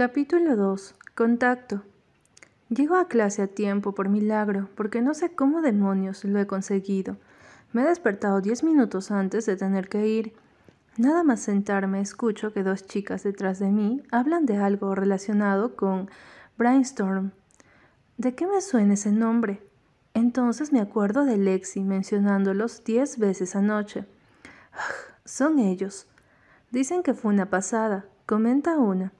Capítulo 2. Contacto. Llego a clase a tiempo por milagro, porque no sé cómo demonios lo he conseguido. Me he despertado diez minutos antes de tener que ir. Nada más sentarme escucho que dos chicas detrás de mí hablan de algo relacionado con Brainstorm. ¿De qué me suena ese nombre? Entonces me acuerdo de Lexi mencionándolos diez veces anoche. son ellos. Dicen que fue una pasada, comenta una.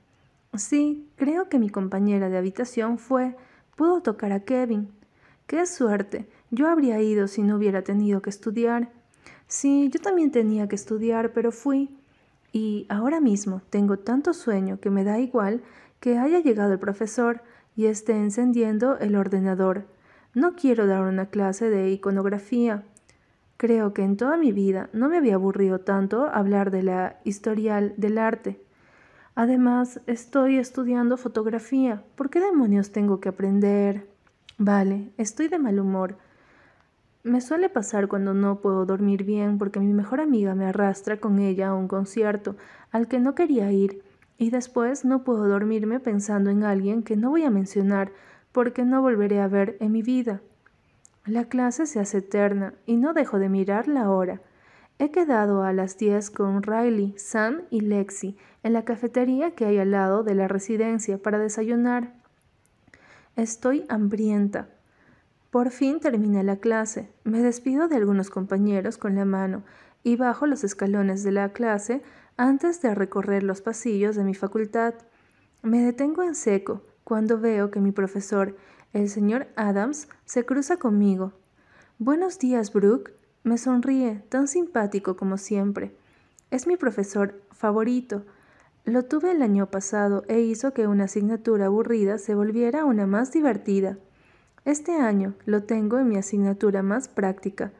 Sí, creo que mi compañera de habitación fue. Pudo tocar a Kevin. ¡Qué suerte! Yo habría ido si no hubiera tenido que estudiar. Sí, yo también tenía que estudiar, pero fui. Y ahora mismo tengo tanto sueño que me da igual que haya llegado el profesor y esté encendiendo el ordenador. No quiero dar una clase de iconografía. Creo que en toda mi vida no me había aburrido tanto hablar de la historial del arte. Además, estoy estudiando fotografía. ¿Por qué demonios tengo que aprender? Vale, estoy de mal humor. Me suele pasar cuando no puedo dormir bien porque mi mejor amiga me arrastra con ella a un concierto al que no quería ir y después no puedo dormirme pensando en alguien que no voy a mencionar porque no volveré a ver en mi vida. La clase se hace eterna y no dejo de mirar la hora. He quedado a las 10 con Riley, Sam y Lexi en la cafetería que hay al lado de la residencia para desayunar. Estoy hambrienta. Por fin terminé la clase. Me despido de algunos compañeros con la mano y bajo los escalones de la clase antes de recorrer los pasillos de mi facultad. Me detengo en seco cuando veo que mi profesor, el señor Adams, se cruza conmigo. Buenos días, Brooke, me sonríe, tan simpático como siempre. Es mi profesor favorito. Lo tuve el año pasado e hizo que una asignatura aburrida se volviera una más divertida. Este año lo tengo en mi asignatura más práctica.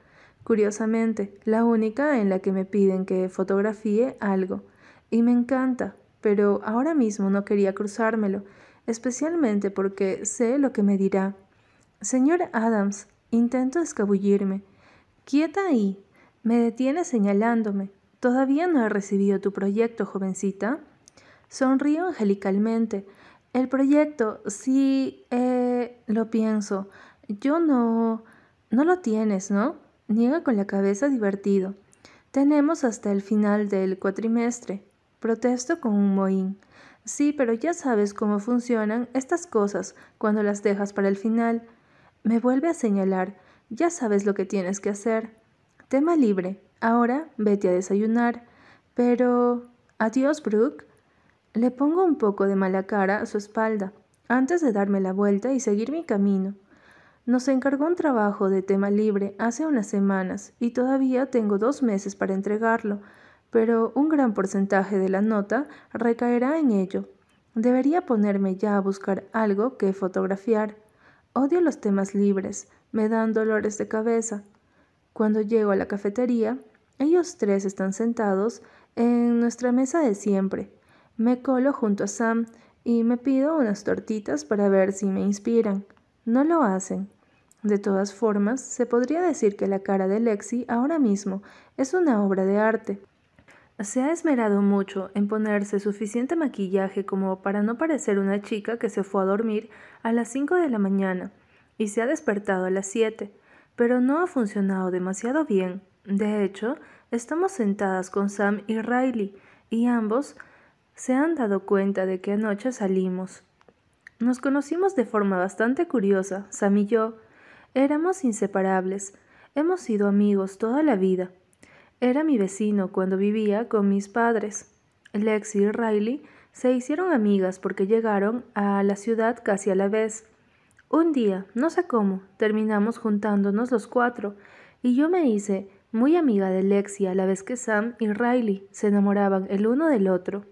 Curiosamente, la única en la que me piden que fotografíe algo. Y me encanta, pero ahora mismo no quería cruzármelo, especialmente porque sé lo que me dirá. Señor Adams, intento escabullirme. Quieta ahí. Me detiene señalándome. ¿Todavía no he recibido tu proyecto, jovencita? Sonrío angelicalmente. El proyecto, sí, eh, lo pienso. Yo no... No lo tienes, ¿no? Niega con la cabeza divertido. Tenemos hasta el final del cuatrimestre. Protesto con un mohín. Sí, pero ya sabes cómo funcionan estas cosas cuando las dejas para el final. Me vuelve a señalar. Ya sabes lo que tienes que hacer. Tema libre. Ahora vete a desayunar. Pero... Adiós, Brooke. Le pongo un poco de mala cara a su espalda, antes de darme la vuelta y seguir mi camino. Nos encargó un trabajo de tema libre hace unas semanas y todavía tengo dos meses para entregarlo, pero un gran porcentaje de la nota recaerá en ello. Debería ponerme ya a buscar algo que fotografiar. Odio los temas libres, me dan dolores de cabeza. Cuando llego a la cafetería, ellos tres están sentados en nuestra mesa de siempre. Me colo junto a Sam y me pido unas tortitas para ver si me inspiran. No lo hacen. De todas formas, se podría decir que la cara de Lexi ahora mismo es una obra de arte. Se ha esmerado mucho en ponerse suficiente maquillaje como para no parecer una chica que se fue a dormir a las cinco de la mañana y se ha despertado a las siete, pero no ha funcionado demasiado bien. De hecho, estamos sentadas con Sam y Riley, y ambos se han dado cuenta de que anoche salimos. Nos conocimos de forma bastante curiosa, Sam y yo. Éramos inseparables. Hemos sido amigos toda la vida. Era mi vecino cuando vivía con mis padres. Lexi y Riley se hicieron amigas porque llegaron a la ciudad casi a la vez. Un día, no sé cómo, terminamos juntándonos los cuatro, y yo me hice muy amiga de Lexi a la vez que Sam y Riley se enamoraban el uno del otro.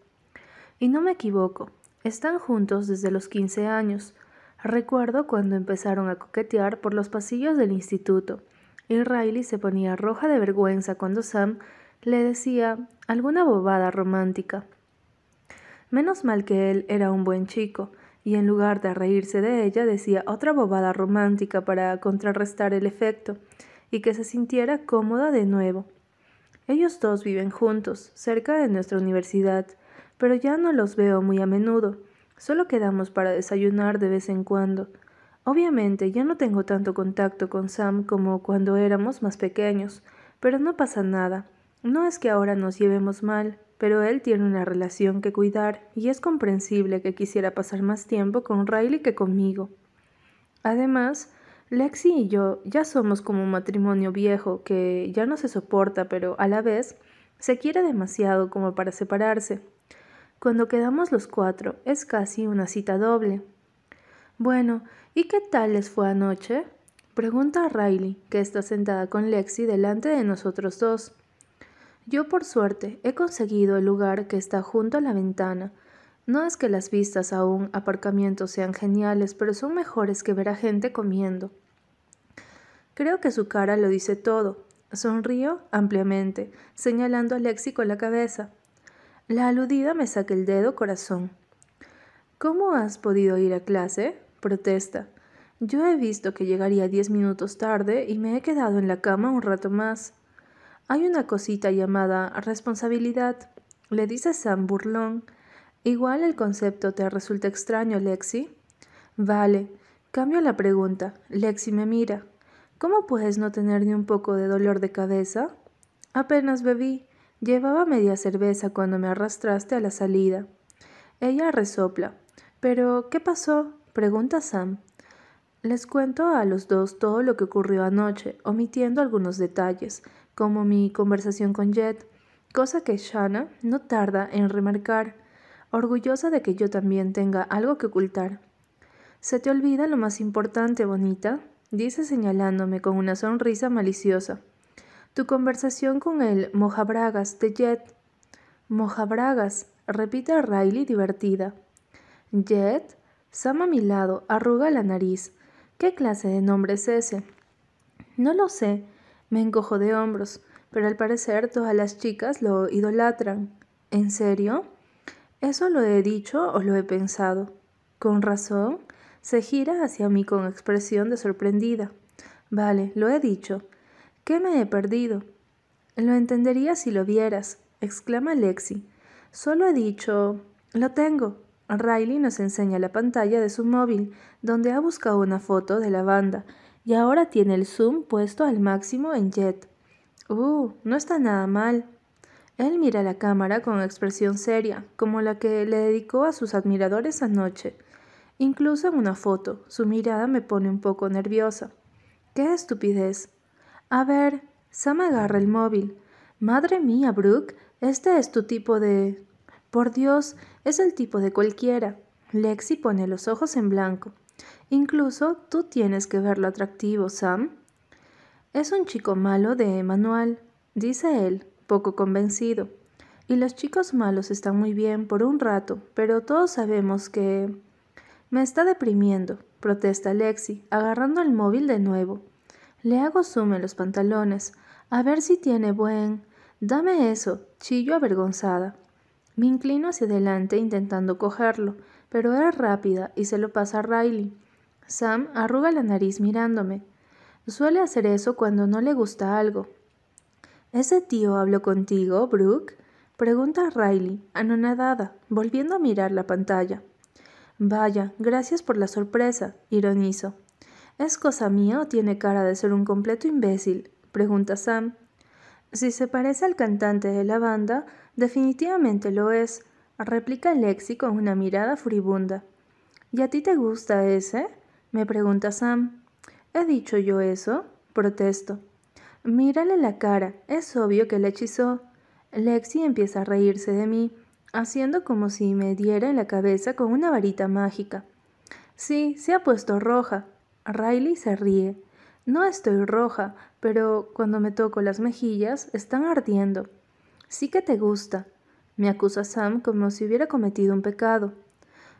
Y no me equivoco, están juntos desde los quince años. Recuerdo cuando empezaron a coquetear por los pasillos del instituto, y Riley se ponía roja de vergüenza cuando Sam le decía alguna bobada romántica. Menos mal que él era un buen chico, y en lugar de reírse de ella decía otra bobada romántica para contrarrestar el efecto y que se sintiera cómoda de nuevo. Ellos dos viven juntos, cerca de nuestra universidad, pero ya no los veo muy a menudo. Solo quedamos para desayunar de vez en cuando. Obviamente ya no tengo tanto contacto con Sam como cuando éramos más pequeños, pero no pasa nada. No es que ahora nos llevemos mal, pero él tiene una relación que cuidar y es comprensible que quisiera pasar más tiempo con Riley que conmigo. Además, Lexi y yo ya somos como un matrimonio viejo que ya no se soporta, pero a la vez se quiere demasiado como para separarse. Cuando quedamos los cuatro es casi una cita doble. Bueno, ¿y qué tal les fue anoche? Pregunta a Riley, que está sentada con Lexi delante de nosotros dos. Yo por suerte he conseguido el lugar que está junto a la ventana. No es que las vistas a un aparcamiento sean geniales, pero son mejores que ver a gente comiendo. Creo que su cara lo dice todo. Sonrío ampliamente, señalando a Lexi con la cabeza. La aludida me saca el dedo corazón. ¿Cómo has podido ir a clase? protesta. Yo he visto que llegaría diez minutos tarde y me he quedado en la cama un rato más. Hay una cosita llamada responsabilidad, le dice Sam burlón. Igual el concepto te resulta extraño, Lexi. Vale, cambio la pregunta. Lexi me mira. ¿Cómo puedes no tener ni un poco de dolor de cabeza? Apenas bebí. Llevaba media cerveza cuando me arrastraste a la salida. Ella resopla. ¿Pero qué pasó? pregunta Sam. Les cuento a los dos todo lo que ocurrió anoche, omitiendo algunos detalles, como mi conversación con Jet, cosa que Shanna no tarda en remarcar, orgullosa de que yo también tenga algo que ocultar. ¿Se te olvida lo más importante, bonita? dice señalándome con una sonrisa maliciosa. Tu conversación con el mojabragas de Jet. Mojabragas, repite Riley divertida. Jet, Sam a mi lado, arruga la nariz. ¿Qué clase de nombre es ese? No lo sé, me encojo de hombros, pero al parecer todas las chicas lo idolatran. ¿En serio? ¿Eso lo he dicho o lo he pensado? ¿Con razón? Se gira hacia mí con expresión de sorprendida. Vale, lo he dicho. ¿Qué me he perdido? Lo entendería si lo vieras, exclama Lexi. Solo he dicho. Lo tengo. Riley nos enseña la pantalla de su móvil, donde ha buscado una foto de la banda y ahora tiene el zoom puesto al máximo en Jet. Uh, no está nada mal. Él mira la cámara con expresión seria, como la que le dedicó a sus admiradores anoche. Incluso en una foto, su mirada me pone un poco nerviosa. ¡Qué estupidez! A ver, Sam agarra el móvil. Madre mía, Brooke, este es tu tipo de... Por Dios, es el tipo de cualquiera. Lexi pone los ojos en blanco. Incluso tú tienes que verlo atractivo, Sam. Es un chico malo de manual, dice él, poco convencido. Y los chicos malos están muy bien por un rato, pero todos sabemos que... Me está deprimiendo, protesta Lexi, agarrando el móvil de nuevo. Le hago zoom en los pantalones, a ver si tiene buen... Dame eso, chillo avergonzada. Me inclino hacia adelante intentando cogerlo, pero era rápida y se lo pasa a Riley. Sam arruga la nariz mirándome. Suele hacer eso cuando no le gusta algo. ¿Ese tío habló contigo, Brooke? Pregunta Riley, anonadada, volviendo a mirar la pantalla. Vaya, gracias por la sorpresa, ironizo. ¿Es cosa mía o tiene cara de ser un completo imbécil? pregunta Sam. Si se parece al cantante de la banda, definitivamente lo es, replica Lexi con una mirada furibunda. ¿Y a ti te gusta ese? Me pregunta Sam. ¿He dicho yo eso? Protesto. Mírale la cara, es obvio que le hechizó. Lexi empieza a reírse de mí, haciendo como si me diera en la cabeza con una varita mágica. Sí, se ha puesto roja. Riley se ríe. No estoy roja, pero cuando me toco las mejillas están ardiendo. Sí que te gusta, me acusa Sam como si hubiera cometido un pecado.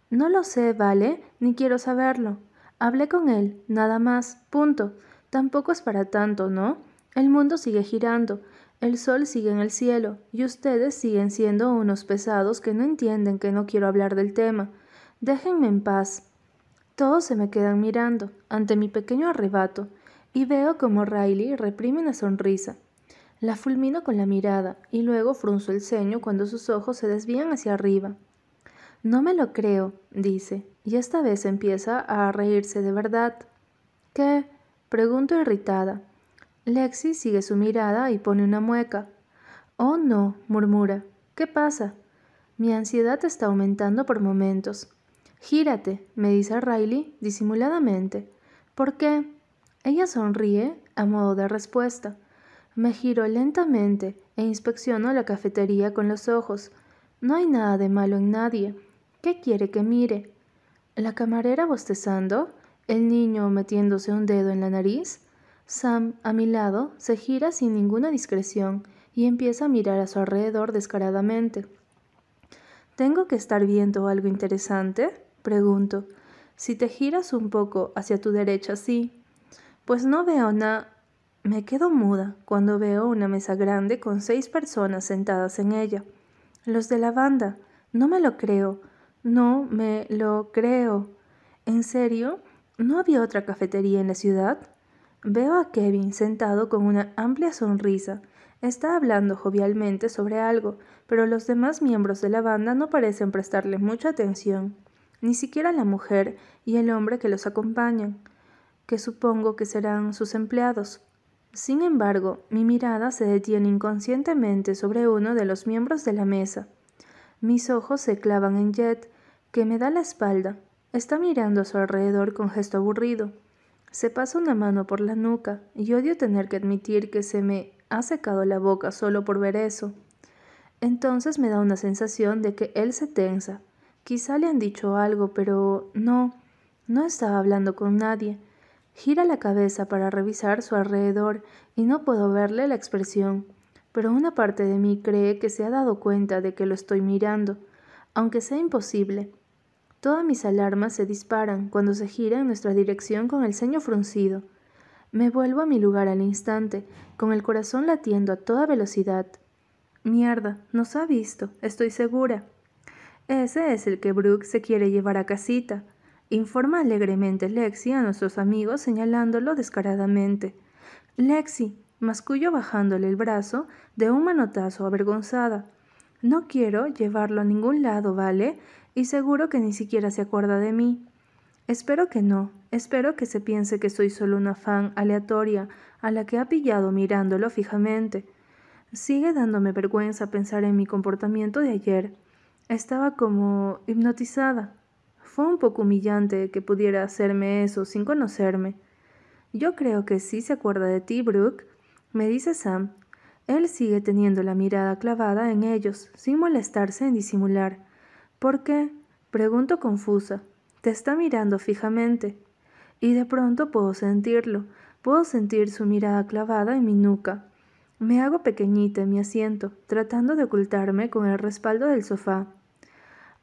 No lo sé, ¿vale? Ni quiero saberlo. Hablé con él, nada más, punto. Tampoco es para tanto, ¿no? El mundo sigue girando, el sol sigue en el cielo, y ustedes siguen siendo unos pesados que no entienden que no quiero hablar del tema. Déjenme en paz. Todos se me quedan mirando, ante mi pequeño arrebato, y veo como Riley reprime una sonrisa. La fulmino con la mirada, y luego frunzo el ceño cuando sus ojos se desvían hacia arriba. No me lo creo, dice, y esta vez empieza a reírse de verdad. ¿Qué? Pregunto irritada. Lexi sigue su mirada y pone una mueca. Oh, no, murmura. ¿Qué pasa? Mi ansiedad está aumentando por momentos. Gírate, me dice Riley disimuladamente. ¿Por qué? Ella sonríe a modo de respuesta. Me giro lentamente e inspecciono la cafetería con los ojos. No hay nada de malo en nadie. ¿Qué quiere que mire? ¿La camarera bostezando? ¿El niño metiéndose un dedo en la nariz? Sam, a mi lado, se gira sin ninguna discreción y empieza a mirar a su alrededor descaradamente. ¿Tengo que estar viendo algo interesante? Pregunto. Si te giras un poco hacia tu derecha, sí. Pues no veo nada. Me quedo muda cuando veo una mesa grande con seis personas sentadas en ella. Los de la banda. No me lo creo. No me lo creo. ¿En serio? ¿No había otra cafetería en la ciudad? Veo a Kevin sentado con una amplia sonrisa Está hablando jovialmente sobre algo, pero los demás miembros de la banda no parecen prestarle mucha atención, ni siquiera la mujer y el hombre que los acompañan, que supongo que serán sus empleados. Sin embargo, mi mirada se detiene inconscientemente sobre uno de los miembros de la mesa. Mis ojos se clavan en Jet, que me da la espalda. Está mirando a su alrededor con gesto aburrido. Se pasa una mano por la nuca y odio tener que admitir que se me ha secado la boca solo por ver eso. Entonces me da una sensación de que él se tensa. Quizá le han dicho algo, pero no, no estaba hablando con nadie. Gira la cabeza para revisar su alrededor y no puedo verle la expresión, pero una parte de mí cree que se ha dado cuenta de que lo estoy mirando, aunque sea imposible. Todas mis alarmas se disparan cuando se gira en nuestra dirección con el ceño fruncido. Me vuelvo a mi lugar al instante, con el corazón latiendo a toda velocidad. Mierda, nos ha visto, estoy segura. Ese es el que Brooke se quiere llevar a casita, informa alegremente Lexi a nuestros amigos señalándolo descaradamente. Lexi, mascullo bajándole el brazo de un manotazo avergonzada. No quiero llevarlo a ningún lado, ¿vale? Y seguro que ni siquiera se acuerda de mí. Espero que no, espero que se piense que soy solo una fan aleatoria a la que ha pillado mirándolo fijamente. Sigue dándome vergüenza pensar en mi comportamiento de ayer. Estaba como hipnotizada. Fue un poco humillante que pudiera hacerme eso sin conocerme. Yo creo que sí se acuerda de ti, Brooke, me dice Sam. Él sigue teniendo la mirada clavada en ellos, sin molestarse en disimular. ¿Por qué? Pregunto confusa. Te está mirando fijamente. Y de pronto puedo sentirlo, puedo sentir su mirada clavada en mi nuca. Me hago pequeñita en mi asiento, tratando de ocultarme con el respaldo del sofá.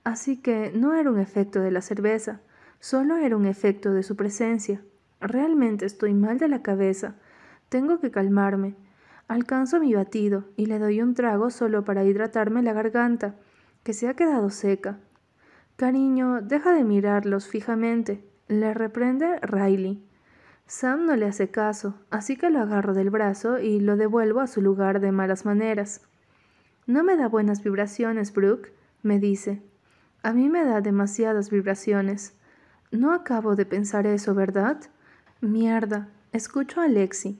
Así que no era un efecto de la cerveza, solo era un efecto de su presencia. Realmente estoy mal de la cabeza. Tengo que calmarme. Alcanzo mi batido y le doy un trago solo para hidratarme la garganta, que se ha quedado seca. Cariño, deja de mirarlos fijamente, le reprende Riley. Sam no le hace caso, así que lo agarro del brazo y lo devuelvo a su lugar de malas maneras. No me da buenas vibraciones, Brooke, me dice. A mí me da demasiadas vibraciones. No acabo de pensar eso, ¿verdad? Mierda. Escucho a Lexi.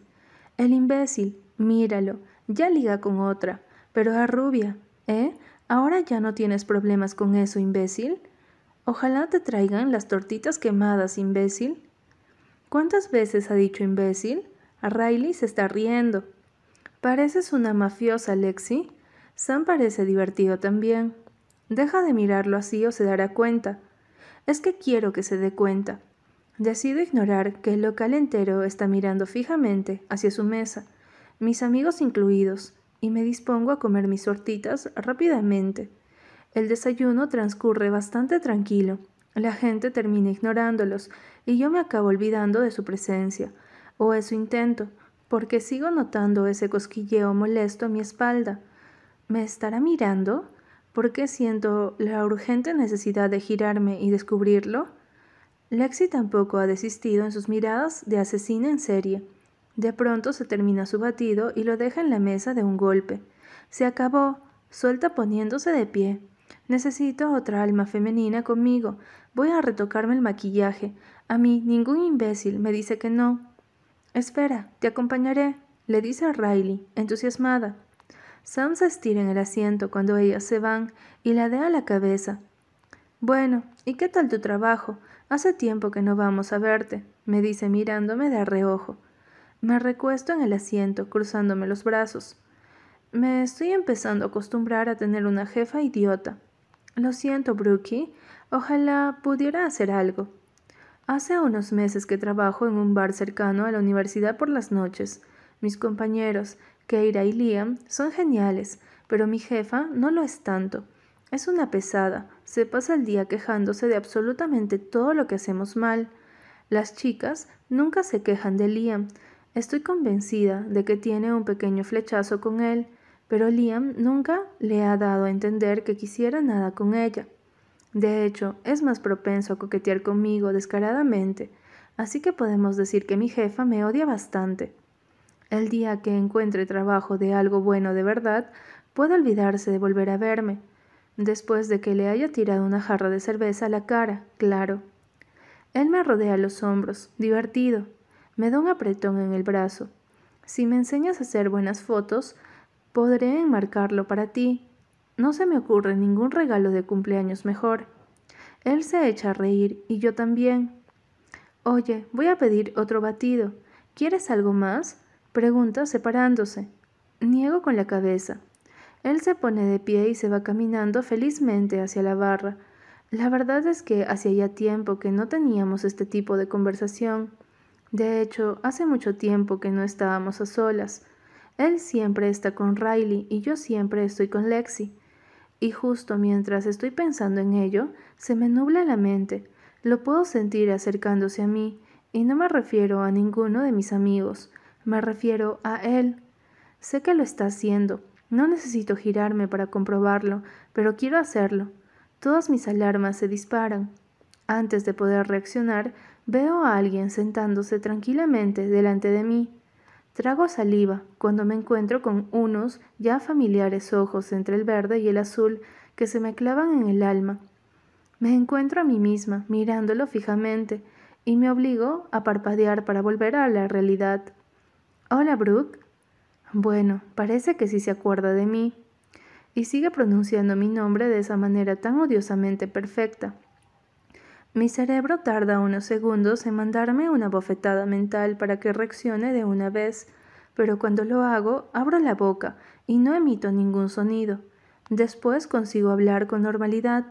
El imbécil, míralo, ya liga con otra, pero es rubia, ¿eh? Ahora ya no tienes problemas con eso, imbécil. Ojalá te traigan las tortitas quemadas, imbécil. ¿Cuántas veces ha dicho imbécil? A Riley se está riendo. Pareces una mafiosa, Lexi. Sam parece divertido también. Deja de mirarlo así o se dará cuenta. Es que quiero que se dé cuenta. Decido ignorar que el local entero está mirando fijamente hacia su mesa, mis amigos incluidos, y me dispongo a comer mis tortitas rápidamente. El desayuno transcurre bastante tranquilo. La gente termina ignorándolos y yo me acabo olvidando de su presencia, o eso intento, porque sigo notando ese cosquilleo molesto a mi espalda. ¿Me estará mirando? ¿Por qué siento la urgente necesidad de girarme y descubrirlo? Lexi tampoco ha desistido en sus miradas de asesina en serie. De pronto se termina su batido y lo deja en la mesa de un golpe. Se acabó, suelta poniéndose de pie. Necesito otra alma femenina conmigo. Voy a retocarme el maquillaje. A mí ningún imbécil me dice que no. Espera, te acompañaré, le dice a Riley, entusiasmada. Sam se estira en el asiento cuando ellas se van y ladea la cabeza. Bueno, ¿y qué tal tu trabajo? Hace tiempo que no vamos a verte, me dice mirándome de reojo. Me recuesto en el asiento, cruzándome los brazos. Me estoy empezando a acostumbrar a tener una jefa idiota. Lo siento, Brookie. Ojalá pudiera hacer algo. Hace unos meses que trabajo en un bar cercano a la universidad por las noches. Mis compañeros, Keira y Liam, son geniales, pero mi jefa no lo es tanto. Es una pesada, se pasa el día quejándose de absolutamente todo lo que hacemos mal. Las chicas nunca se quejan de Liam. Estoy convencida de que tiene un pequeño flechazo con él, pero Liam nunca le ha dado a entender que quisiera nada con ella. De hecho, es más propenso a coquetear conmigo descaradamente, así que podemos decir que mi jefa me odia bastante. El día que encuentre trabajo de algo bueno de verdad, puede olvidarse de volver a verme, después de que le haya tirado una jarra de cerveza a la cara, claro. Él me rodea los hombros, divertido. Me da un apretón en el brazo. Si me enseñas a hacer buenas fotos, podré enmarcarlo para ti. No se me ocurre ningún regalo de cumpleaños mejor. Él se echa a reír y yo también. Oye, voy a pedir otro batido. ¿Quieres algo más? Pregunta separándose. Niego con la cabeza. Él se pone de pie y se va caminando felizmente hacia la barra. La verdad es que hacía ya tiempo que no teníamos este tipo de conversación. De hecho, hace mucho tiempo que no estábamos a solas. Él siempre está con Riley y yo siempre estoy con Lexi. Y justo mientras estoy pensando en ello, se me nubla la mente. Lo puedo sentir acercándose a mí, y no me refiero a ninguno de mis amigos. Me refiero a él. Sé que lo está haciendo. No necesito girarme para comprobarlo, pero quiero hacerlo. Todas mis alarmas se disparan. Antes de poder reaccionar, veo a alguien sentándose tranquilamente delante de mí. Trago saliva cuando me encuentro con unos ya familiares ojos entre el verde y el azul que se me clavan en el alma. Me encuentro a mí misma mirándolo fijamente y me obligo a parpadear para volver a la realidad. Hola, Brooke. Bueno, parece que sí se acuerda de mí. Y sigue pronunciando mi nombre de esa manera tan odiosamente perfecta. Mi cerebro tarda unos segundos en mandarme una bofetada mental para que reaccione de una vez, pero cuando lo hago, abro la boca y no emito ningún sonido. Después consigo hablar con normalidad.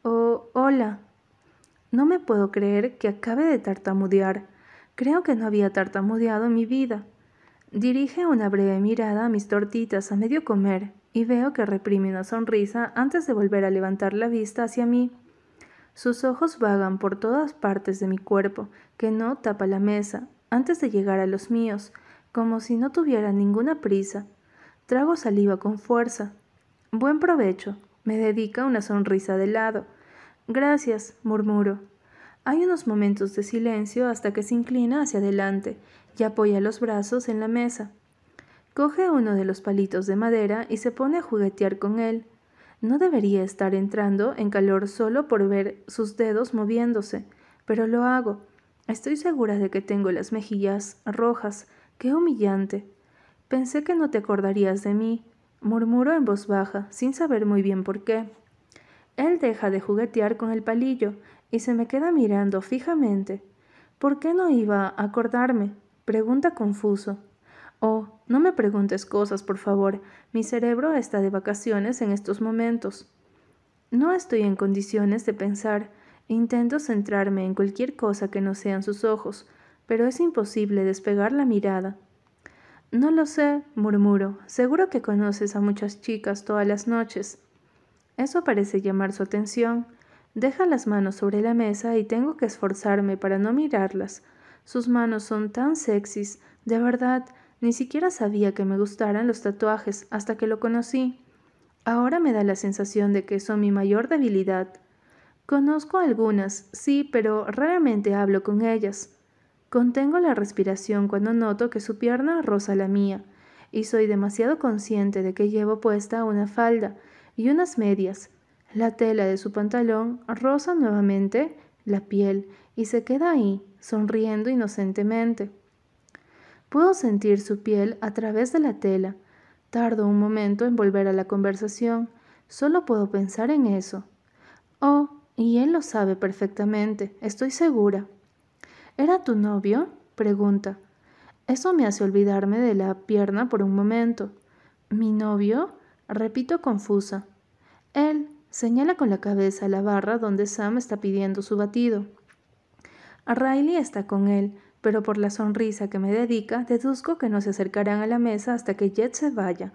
Oh, hola. No me puedo creer que acabe de tartamudear. Creo que no había tartamudeado en mi vida. Dirige una breve mirada a mis tortitas a medio comer y veo que reprime una sonrisa antes de volver a levantar la vista hacia mí. Sus ojos vagan por todas partes de mi cuerpo, que no tapa la mesa, antes de llegar a los míos, como si no tuviera ninguna prisa. Trago saliva con fuerza. Buen provecho. Me dedica una sonrisa de lado. Gracias, murmuro. Hay unos momentos de silencio hasta que se inclina hacia adelante y apoya los brazos en la mesa. Coge uno de los palitos de madera y se pone a juguetear con él. No debería estar entrando en calor solo por ver sus dedos moviéndose, pero lo hago. Estoy segura de que tengo las mejillas rojas. ¡Qué humillante! Pensé que no te acordarías de mí, murmuro en voz baja, sin saber muy bien por qué. Él deja de juguetear con el palillo y se me queda mirando fijamente. ¿Por qué no iba a acordarme? Pregunta confuso. Oh, no me preguntes cosas, por favor. Mi cerebro está de vacaciones en estos momentos. No estoy en condiciones de pensar. Intento centrarme en cualquier cosa que no sean sus ojos, pero es imposible despegar la mirada. No lo sé, murmuro. Seguro que conoces a muchas chicas todas las noches. Eso parece llamar su atención. Deja las manos sobre la mesa y tengo que esforzarme para no mirarlas. Sus manos son tan sexys, de verdad, ni siquiera sabía que me gustaran los tatuajes hasta que lo conocí. Ahora me da la sensación de que son mi mayor debilidad. Conozco algunas, sí, pero raramente hablo con ellas. Contengo la respiración cuando noto que su pierna roza la mía, y soy demasiado consciente de que llevo puesta una falda y unas medias. La tela de su pantalón roza nuevamente la piel y se queda ahí, sonriendo inocentemente. Puedo sentir su piel a través de la tela. Tardo un momento en volver a la conversación. Solo puedo pensar en eso. Oh, y él lo sabe perfectamente, estoy segura. ¿Era tu novio? pregunta. Eso me hace olvidarme de la pierna por un momento. ¿Mi novio? repito confusa. Él señala con la cabeza la barra donde Sam está pidiendo su batido. Riley está con él, pero por la sonrisa que me dedica, deduzco que no se acercarán a la mesa hasta que Jet se vaya.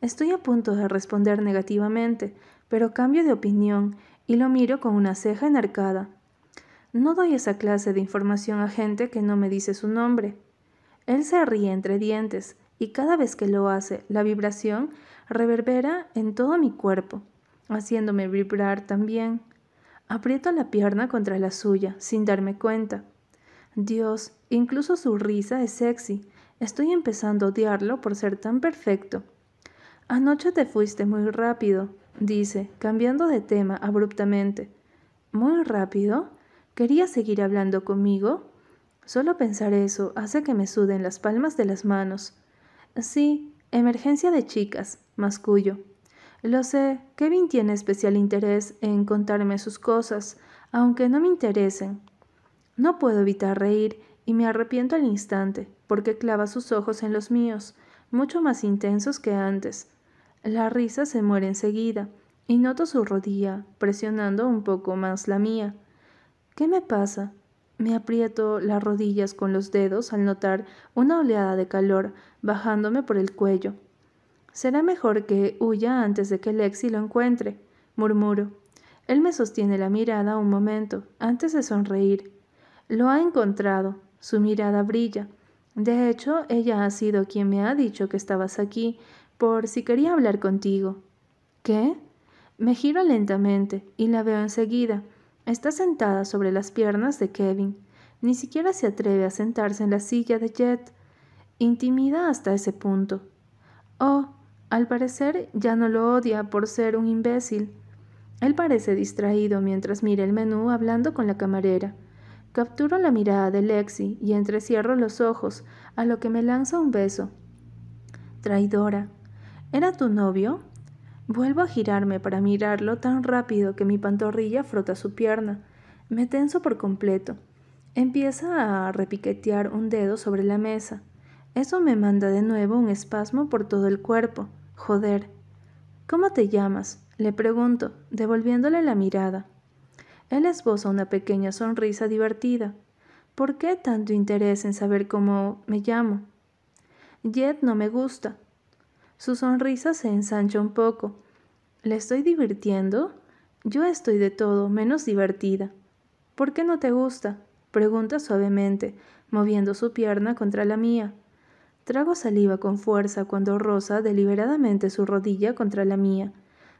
Estoy a punto de responder negativamente, pero cambio de opinión y lo miro con una ceja enarcada. No doy esa clase de información a gente que no me dice su nombre. Él se ríe entre dientes, y cada vez que lo hace, la vibración reverbera en todo mi cuerpo, haciéndome vibrar también. Aprieto la pierna contra la suya, sin darme cuenta. Dios, incluso su risa es sexy. Estoy empezando a odiarlo por ser tan perfecto. Anoche te fuiste muy rápido, dice, cambiando de tema abruptamente. ¿Muy rápido? ¿Querías seguir hablando conmigo? Solo pensar eso hace que me suden las palmas de las manos. Sí, emergencia de chicas, mascullo. Lo sé, Kevin tiene especial interés en contarme sus cosas, aunque no me interesen. No puedo evitar reír y me arrepiento al instante, porque clava sus ojos en los míos, mucho más intensos que antes. La risa se muere enseguida, y noto su rodilla, presionando un poco más la mía. ¿Qué me pasa? Me aprieto las rodillas con los dedos al notar una oleada de calor bajándome por el cuello. Será mejor que huya antes de que Lexi lo encuentre, murmuro. Él me sostiene la mirada un momento, antes de sonreír. Lo ha encontrado. Su mirada brilla. De hecho, ella ha sido quien me ha dicho que estabas aquí, por si quería hablar contigo. ¿Qué? Me giro lentamente y la veo enseguida. Está sentada sobre las piernas de Kevin. Ni siquiera se atreve a sentarse en la silla de Jet. Intimida hasta ese punto. Oh, al parecer ya no lo odia por ser un imbécil. Él parece distraído mientras mira el menú hablando con la camarera. Capturo la mirada de Lexi y entrecierro los ojos, a lo que me lanza un beso. Traidora. ¿Era tu novio? Vuelvo a girarme para mirarlo tan rápido que mi pantorrilla frota su pierna. Me tenso por completo. Empieza a repiquetear un dedo sobre la mesa. Eso me manda de nuevo un espasmo por todo el cuerpo. Joder. ¿Cómo te llamas? Le pregunto, devolviéndole la mirada. Él esboza una pequeña sonrisa divertida. ¿Por qué tanto interés en saber cómo me llamo? Jet no me gusta. Su sonrisa se ensancha un poco. ¿Le estoy divirtiendo? Yo estoy de todo menos divertida. ¿Por qué no te gusta? pregunta suavemente, moviendo su pierna contra la mía. Trago saliva con fuerza cuando roza deliberadamente su rodilla contra la mía.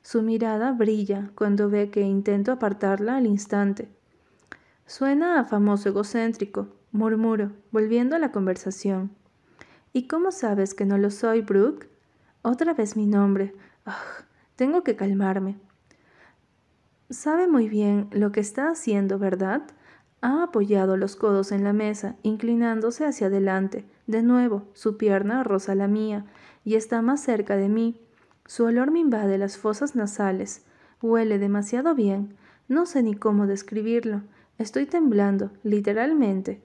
Su mirada brilla cuando ve que intento apartarla al instante. Suena a famoso egocéntrico, murmuro, volviendo a la conversación. ¿Y cómo sabes que no lo soy, Brooke? Otra vez mi nombre. tengo que calmarme. Sabe muy bien lo que está haciendo, ¿verdad? Ha apoyado los codos en la mesa, inclinándose hacia adelante. De nuevo, su pierna roza la mía y está más cerca de mí. Su olor me invade las fosas nasales. Huele demasiado bien. No sé ni cómo describirlo. Estoy temblando, literalmente.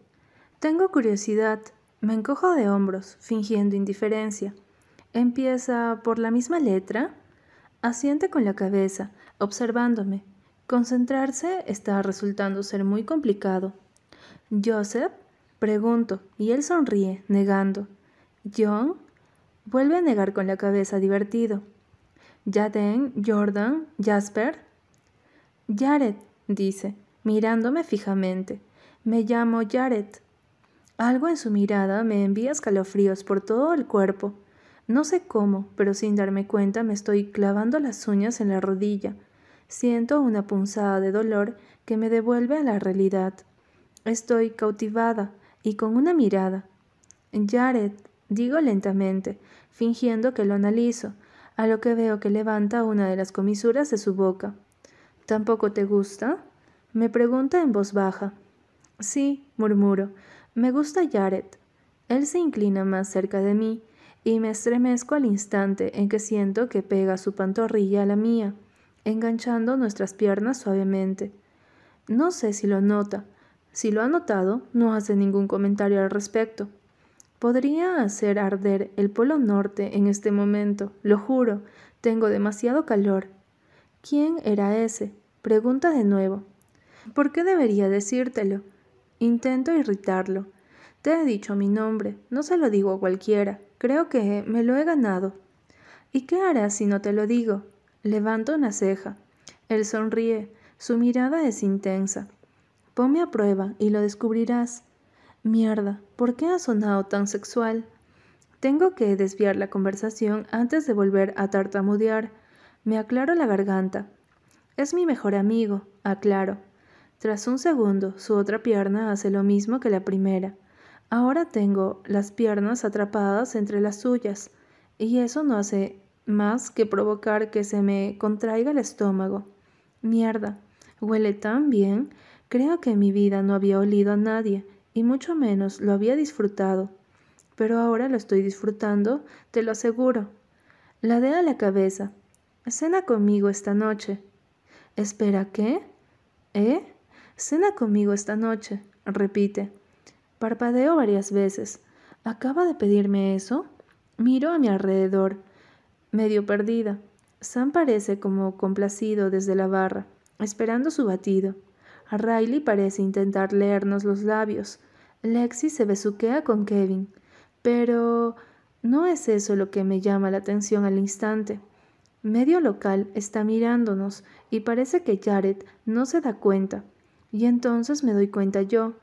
Tengo curiosidad. Me encojo de hombros, fingiendo indiferencia. ¿Empieza por la misma letra? Asiente con la cabeza, observándome. Concentrarse está resultando ser muy complicado. ¿Joseph? Pregunto, y él sonríe, negando. ¿John? Vuelve a negar con la cabeza divertido. Jaden, Jordan, Jasper. Jared, dice, mirándome fijamente. Me llamo Jared. Algo en su mirada me envía escalofríos por todo el cuerpo. No sé cómo, pero sin darme cuenta me estoy clavando las uñas en la rodilla. Siento una punzada de dolor que me devuelve a la realidad. Estoy cautivada y con una mirada. Jared, digo lentamente, fingiendo que lo analizo, a lo que veo que levanta una de las comisuras de su boca. ¿Tampoco te gusta? Me pregunta en voz baja. Sí, murmuro. Me gusta Jared. Él se inclina más cerca de mí y me estremezco al instante en que siento que pega su pantorrilla a la mía, enganchando nuestras piernas suavemente. No sé si lo nota. Si lo ha notado, no hace ningún comentario al respecto. Podría hacer arder el polo norte en este momento, lo juro. Tengo demasiado calor. ¿Quién era ese? Pregunta de nuevo. ¿Por qué debería decírtelo? Intento irritarlo. Te he dicho mi nombre, no se lo digo a cualquiera. Creo que me lo he ganado. ¿Y qué harás si no te lo digo? Levanto una ceja. Él sonríe. Su mirada es intensa. Ponme a prueba y lo descubrirás. Mierda, ¿por qué ha sonado tan sexual? Tengo que desviar la conversación antes de volver a tartamudear. Me aclaro la garganta. Es mi mejor amigo, aclaro. Tras un segundo, su otra pierna hace lo mismo que la primera. Ahora tengo las piernas atrapadas entre las suyas, y eso no hace más que provocar que se me contraiga el estómago. Mierda, huele tan bien. Creo que en mi vida no había olido a nadie, y mucho menos lo había disfrutado. Pero ahora lo estoy disfrutando, te lo aseguro. La de a la cabeza. Cena conmigo esta noche. Espera, ¿qué? ¿Eh? Cena conmigo esta noche, repite. Parpadeo varias veces. ¿Acaba de pedirme eso? Miro a mi alrededor, medio perdida. Sam parece como complacido desde la barra, esperando su batido. Riley parece intentar leernos los labios. Lexi se besuquea con Kevin. Pero no es eso lo que me llama la atención al instante. Medio local está mirándonos y parece que Jared no se da cuenta. Y entonces me doy cuenta yo.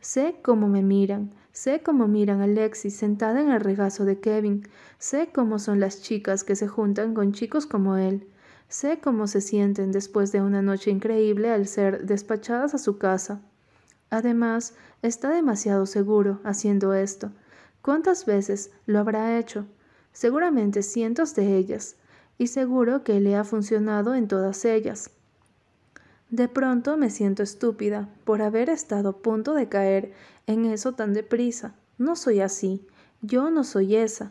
Sé cómo me miran, sé cómo miran a Lexi sentada en el regazo de Kevin, sé cómo son las chicas que se juntan con chicos como él. Sé cómo se sienten después de una noche increíble al ser despachadas a su casa. Además, está demasiado seguro haciendo esto. ¿Cuántas veces lo habrá hecho? Seguramente cientos de ellas, y seguro que le ha funcionado en todas ellas. De pronto me siento estúpida por haber estado a punto de caer en eso tan deprisa. No soy así. Yo no soy esa.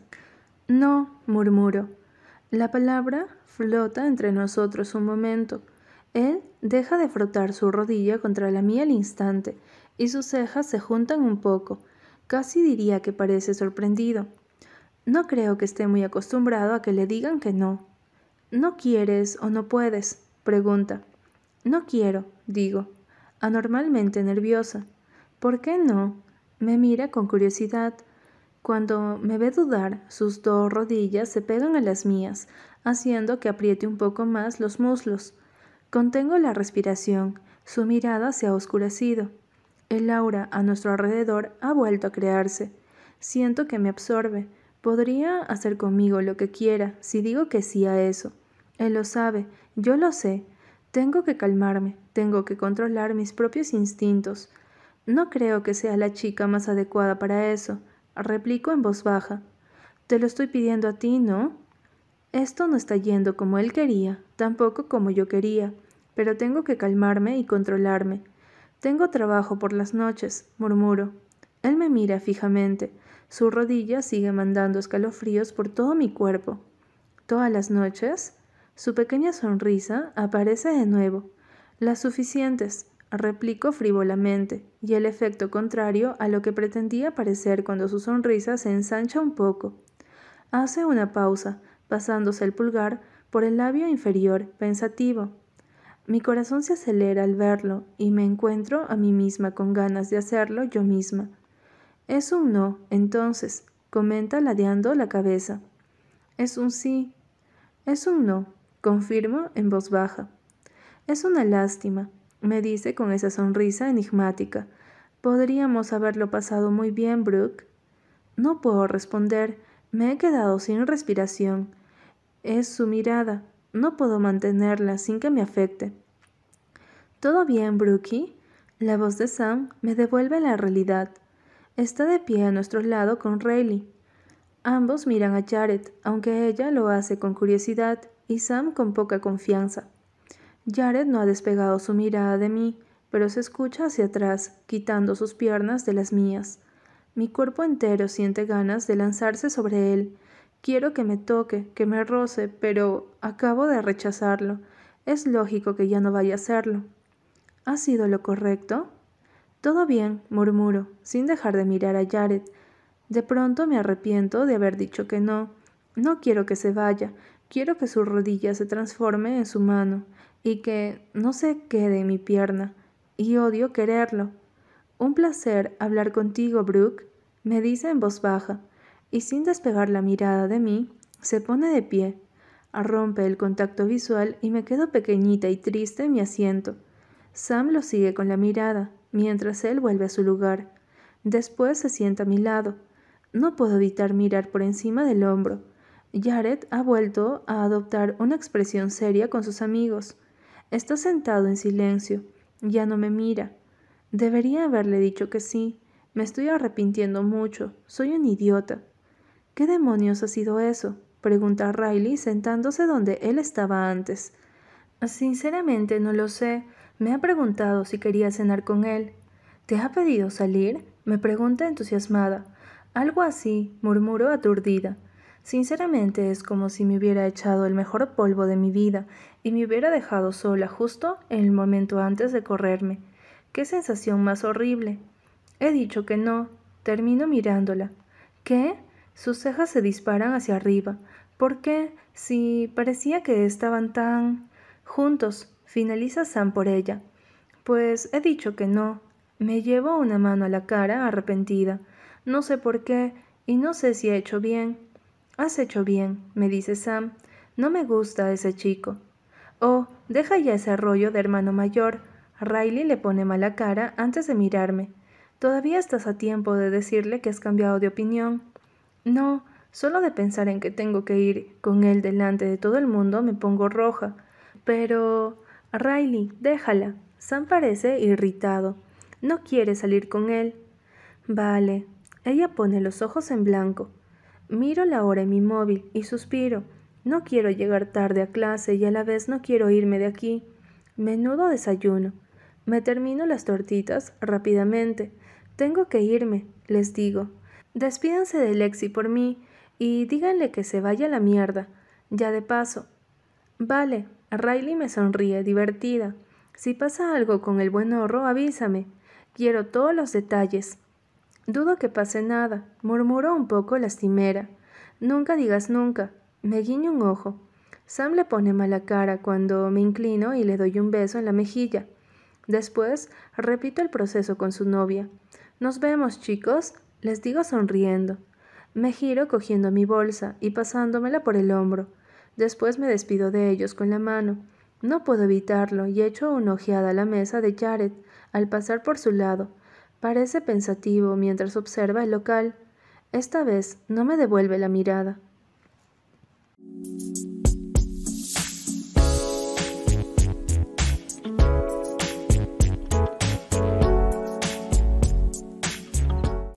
No, murmuro. La palabra flota entre nosotros un momento. Él deja de frotar su rodilla contra la mía al instante, y sus cejas se juntan un poco. Casi diría que parece sorprendido. No creo que esté muy acostumbrado a que le digan que no. ¿No quieres o no puedes? pregunta. No quiero, digo, anormalmente nerviosa. ¿Por qué no? Me mira con curiosidad. Cuando me ve dudar, sus dos rodillas se pegan a las mías, haciendo que apriete un poco más los muslos. Contengo la respiración, su mirada se ha oscurecido. El aura a nuestro alrededor ha vuelto a crearse. Siento que me absorbe. Podría hacer conmigo lo que quiera si digo que sí a eso. Él lo sabe, yo lo sé, tengo que calmarme, tengo que controlar mis propios instintos. No creo que sea la chica más adecuada para eso, replico en voz baja. Te lo estoy pidiendo a ti, ¿no? Esto no está yendo como él quería, tampoco como yo quería, pero tengo que calmarme y controlarme. Tengo trabajo por las noches, murmuro. Él me mira fijamente. Su rodilla sigue mandando escalofríos por todo mi cuerpo. ¿Todas las noches? Su pequeña sonrisa aparece de nuevo. Las suficientes, replico frívolamente, y el efecto contrario a lo que pretendía parecer cuando su sonrisa se ensancha un poco. Hace una pausa, pasándose el pulgar por el labio inferior, pensativo. Mi corazón se acelera al verlo y me encuentro a mí misma con ganas de hacerlo yo misma. Es un no, entonces, comenta ladeando la cabeza. Es un sí. Es un no, Confirmo en voz baja. Es una lástima, me dice con esa sonrisa enigmática. Podríamos haberlo pasado muy bien, Brooke. No puedo responder. Me he quedado sin respiración. Es su mirada. No puedo mantenerla sin que me afecte. ¿Todo bien, Brookie? La voz de Sam me devuelve la realidad. Está de pie a nuestro lado con Rayleigh. Ambos miran a Jared, aunque ella lo hace con curiosidad y Sam con poca confianza. Jared no ha despegado su mirada de mí, pero se escucha hacia atrás, quitando sus piernas de las mías. Mi cuerpo entero siente ganas de lanzarse sobre él. Quiero que me toque, que me roce, pero acabo de rechazarlo. Es lógico que ya no vaya a hacerlo. ¿Ha sido lo correcto? Todo bien, murmuro, sin dejar de mirar a Jared. De pronto me arrepiento de haber dicho que no. No quiero que se vaya, quiero que su rodilla se transforme en su mano y que no se quede en mi pierna. Y odio quererlo. Un placer hablar contigo, Brooke, me dice en voz baja, y sin despegar la mirada de mí, se pone de pie, rompe el contacto visual y me quedo pequeñita y triste en mi asiento. Sam lo sigue con la mirada, mientras él vuelve a su lugar. Después se sienta a mi lado. No puedo evitar mirar por encima del hombro. Jared ha vuelto a adoptar una expresión seria con sus amigos. Está sentado en silencio. Ya no me mira. Debería haberle dicho que sí. Me estoy arrepintiendo mucho. Soy un idiota. ¿Qué demonios ha sido eso? pregunta Riley sentándose donde él estaba antes. Sinceramente no lo sé. Me ha preguntado si quería cenar con él. ¿Te ha pedido salir? me pregunta entusiasmada. Algo así, murmuró aturdida. Sinceramente es como si me hubiera echado el mejor polvo de mi vida y me hubiera dejado sola justo en el momento antes de correrme. Qué sensación más horrible. He dicho que no. Termino mirándola. ¿Qué? Sus cejas se disparan hacia arriba. ¿Por qué? Si parecía que estaban tan... juntos. Finaliza Sam por ella. Pues he dicho que no. Me llevo una mano a la cara, arrepentida. No sé por qué, y no sé si he hecho bien. Has hecho bien, me dice Sam. No me gusta ese chico. Oh, deja ya ese rollo de hermano mayor. Riley le pone mala cara antes de mirarme. Todavía estás a tiempo de decirle que has cambiado de opinión. No, solo de pensar en que tengo que ir con él delante de todo el mundo me pongo roja. Pero... Riley, déjala. Sam parece irritado. No quiere salir con él. Vale. Ella pone los ojos en blanco. Miro la hora en mi móvil y suspiro. No quiero llegar tarde a clase y a la vez no quiero irme de aquí. Menudo desayuno. Me termino las tortitas rápidamente. Tengo que irme, les digo. Despídanse de Lexi por mí y díganle que se vaya a la mierda. Ya de paso. Vale, Riley me sonríe, divertida. Si pasa algo con el buen horro, avísame. Quiero todos los detalles. Dudo que pase nada, murmuró un poco lastimera. Nunca digas nunca. Me guiño un ojo. Sam le pone mala cara cuando me inclino y le doy un beso en la mejilla. Después repito el proceso con su novia. Nos vemos, chicos, les digo sonriendo. Me giro cogiendo mi bolsa y pasándomela por el hombro. Después me despido de ellos con la mano. No puedo evitarlo y echo una ojeada a la mesa de Jared al pasar por su lado. Parece pensativo mientras observa el local. Esta vez no me devuelve la mirada.